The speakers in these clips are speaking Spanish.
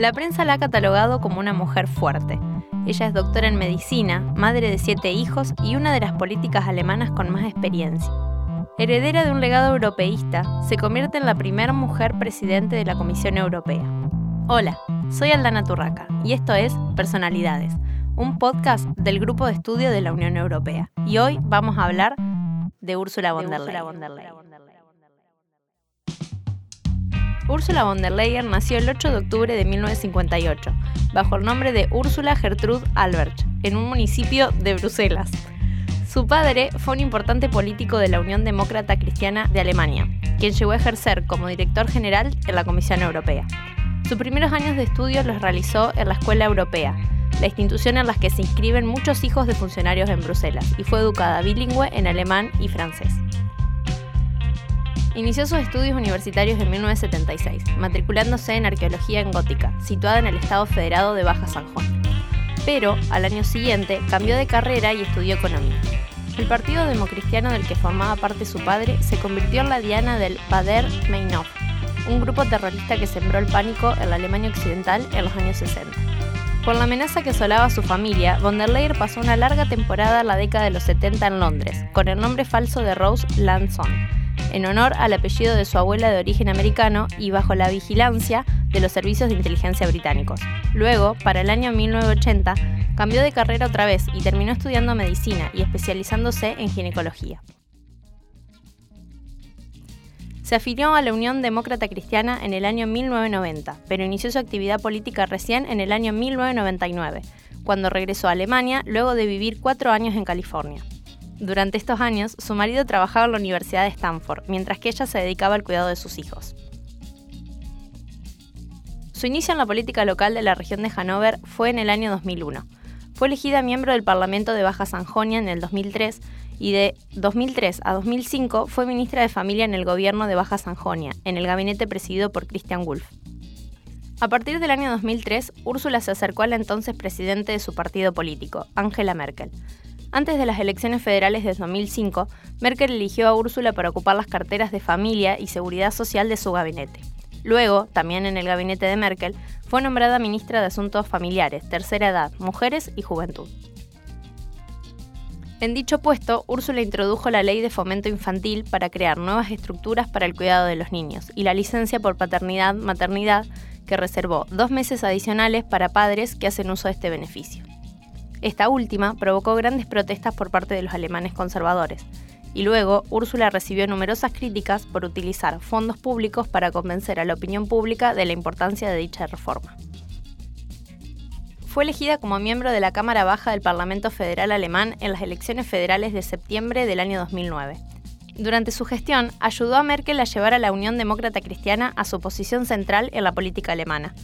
La prensa la ha catalogado como una mujer fuerte. Ella es doctora en medicina, madre de siete hijos y una de las políticas alemanas con más experiencia. Heredera de un legado europeísta, se convierte en la primera mujer presidente de la Comisión Europea. Hola, soy Aldana Turraca y esto es Personalidades, un podcast del Grupo de Estudio de la Unión Europea. Y hoy vamos a hablar de Ursula von der Leyen. Ursula von der Leyen nació el 8 de octubre de 1958, bajo el nombre de Ursula Gertrude Albert, en un municipio de Bruselas. Su padre fue un importante político de la Unión Demócrata Cristiana de Alemania, quien llegó a ejercer como director general en la Comisión Europea. Sus primeros años de estudio los realizó en la Escuela Europea, la institución en la que se inscriben muchos hijos de funcionarios en Bruselas, y fue educada bilingüe en alemán y francés. Inició sus estudios universitarios en 1976, matriculándose en Arqueología en Gótica, situada en el Estado Federado de Baja San Juan. Pero, al año siguiente, cambió de carrera y estudió Economía. El partido democristiano del que formaba parte su padre se convirtió en la diana del Bader Meinhof, un grupo terrorista que sembró el pánico en la Alemania Occidental en los años 60. Por la amenaza que asolaba a su familia, von der Leyen pasó una larga temporada en la década de los 70 en Londres, con el nombre falso de Rose Lanson, en honor al apellido de su abuela de origen americano y bajo la vigilancia de los servicios de inteligencia británicos. Luego, para el año 1980, cambió de carrera otra vez y terminó estudiando medicina y especializándose en ginecología. Se afilió a la Unión Demócrata Cristiana en el año 1990, pero inició su actividad política recién en el año 1999, cuando regresó a Alemania luego de vivir cuatro años en California. Durante estos años, su marido trabajaba en la Universidad de Stanford, mientras que ella se dedicaba al cuidado de sus hijos. Su inicio en la política local de la región de Hannover fue en el año 2001. Fue elegida miembro del Parlamento de Baja Sanjonia en el 2003 y de 2003 a 2005 fue ministra de Familia en el gobierno de Baja Sanjonia, en el gabinete presidido por Christian Wulff. A partir del año 2003, Úrsula se acercó al entonces presidente de su partido político, Angela Merkel. Antes de las elecciones federales de 2005, Merkel eligió a Úrsula para ocupar las carteras de familia y seguridad social de su gabinete. Luego, también en el gabinete de Merkel, fue nombrada ministra de Asuntos Familiares, Tercera Edad, Mujeres y Juventud. En dicho puesto, Úrsula introdujo la ley de fomento infantil para crear nuevas estructuras para el cuidado de los niños y la licencia por paternidad-maternidad que reservó dos meses adicionales para padres que hacen uso de este beneficio. Esta última provocó grandes protestas por parte de los alemanes conservadores, y luego Úrsula recibió numerosas críticas por utilizar fondos públicos para convencer a la opinión pública de la importancia de dicha reforma. Fue elegida como miembro de la Cámara Baja del Parlamento Federal alemán en las elecciones federales de septiembre del año 2009. Durante su gestión, ayudó a Merkel a llevar a la Unión Demócrata Cristiana a su posición central en la política alemana,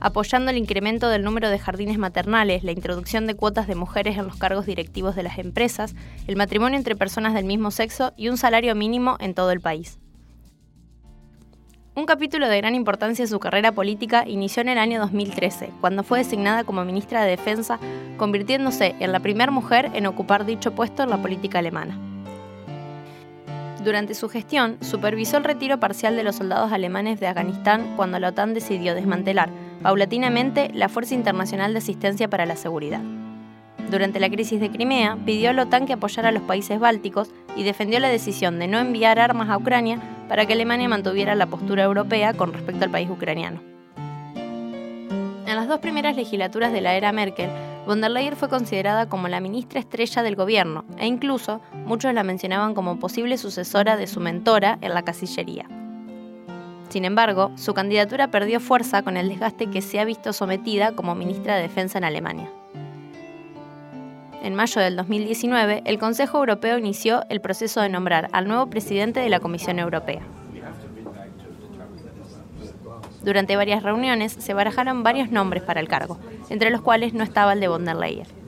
apoyando el incremento del número de jardines maternales, la introducción de cuotas de mujeres en los cargos directivos de las empresas, el matrimonio entre personas del mismo sexo y un salario mínimo en todo el país. Un capítulo de gran importancia en su carrera política inició en el año 2013, cuando fue designada como ministra de Defensa, convirtiéndose en la primera mujer en ocupar dicho puesto en la política alemana. Durante su gestión, supervisó el retiro parcial de los soldados alemanes de Afganistán cuando la OTAN decidió desmantelar paulatinamente la Fuerza Internacional de Asistencia para la Seguridad. Durante la crisis de Crimea, pidió a la OTAN que apoyara a los países bálticos y defendió la decisión de no enviar armas a Ucrania para que Alemania mantuviera la postura europea con respecto al país ucraniano. En las dos primeras legislaturas de la era Merkel, von der Leyen fue considerada como la ministra estrella del gobierno e incluso muchos la mencionaban como posible sucesora de su mentora en la Casillería. Sin embargo, su candidatura perdió fuerza con el desgaste que se ha visto sometida como ministra de Defensa en Alemania. En mayo del 2019, el Consejo Europeo inició el proceso de nombrar al nuevo presidente de la Comisión Europea. Durante varias reuniones se barajaron varios nombres para el cargo, entre los cuales no estaba el de von der Leyen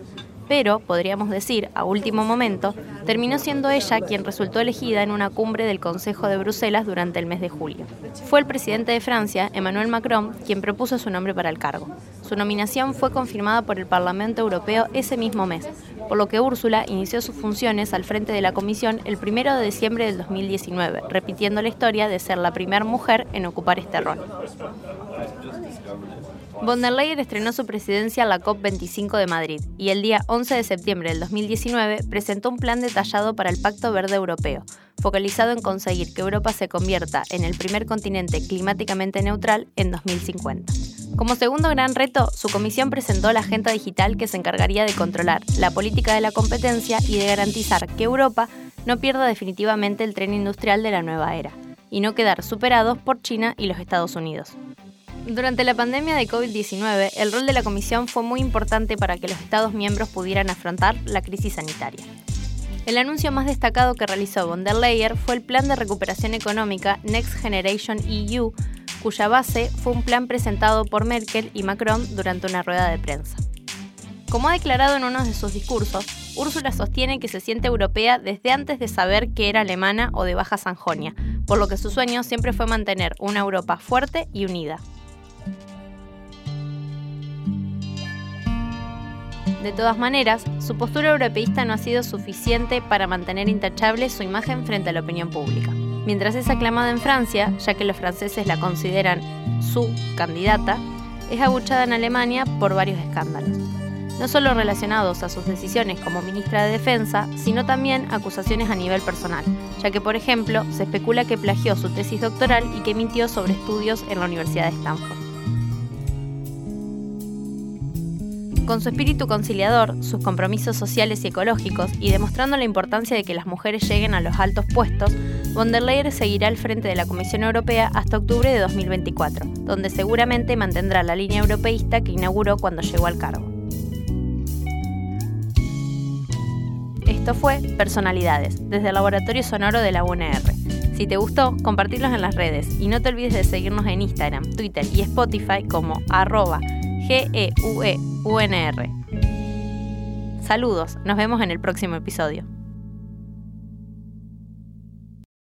pero, podríamos decir, a último momento, terminó siendo ella quien resultó elegida en una cumbre del Consejo de Bruselas durante el mes de julio. Fue el presidente de Francia, Emmanuel Macron, quien propuso su nombre para el cargo. Su nominación fue confirmada por el Parlamento Europeo ese mismo mes, por lo que Úrsula inició sus funciones al frente de la comisión el 1 de diciembre del 2019, repitiendo la historia de ser la primera mujer en ocupar este rol. Von der Leyen estrenó su presidencia en la COP25 de Madrid y el día 11 de septiembre del 2019 presentó un plan detallado para el Pacto Verde Europeo, focalizado en conseguir que Europa se convierta en el primer continente climáticamente neutral en 2050. Como segundo gran reto, su comisión presentó la agenda digital que se encargaría de controlar la política de la competencia y de garantizar que Europa no pierda definitivamente el tren industrial de la nueva era, y no quedar superados por China y los Estados Unidos. Durante la pandemia de COVID-19, el rol de la Comisión fue muy importante para que los Estados miembros pudieran afrontar la crisis sanitaria. El anuncio más destacado que realizó von der Leyen fue el Plan de Recuperación Económica Next Generation EU, cuya base fue un plan presentado por Merkel y Macron durante una rueda de prensa. Como ha declarado en uno de sus discursos, Úrsula sostiene que se siente europea desde antes de saber que era alemana o de Baja Sanjonia, por lo que su sueño siempre fue mantener una Europa fuerte y unida. De todas maneras, su postura europeísta no ha sido suficiente para mantener intachable su imagen frente a la opinión pública. Mientras es aclamada en Francia, ya que los franceses la consideran su candidata, es abuchada en Alemania por varios escándalos, no solo relacionados a sus decisiones como ministra de Defensa, sino también acusaciones a nivel personal, ya que por ejemplo se especula que plagió su tesis doctoral y que mintió sobre estudios en la Universidad de Stanford. Con su espíritu conciliador, sus compromisos sociales y ecológicos y demostrando la importancia de que las mujeres lleguen a los altos puestos, von der Leyen seguirá al frente de la Comisión Europea hasta octubre de 2024, donde seguramente mantendrá la línea europeísta que inauguró cuando llegó al cargo. Esto fue Personalidades, desde el Laboratorio Sonoro de la UNR. Si te gustó, compartirlos en las redes y no te olvides de seguirnos en Instagram, Twitter y Spotify como arroba G-E-U-E-U-N-R. Saludos, nos vemos en el próximo episodio.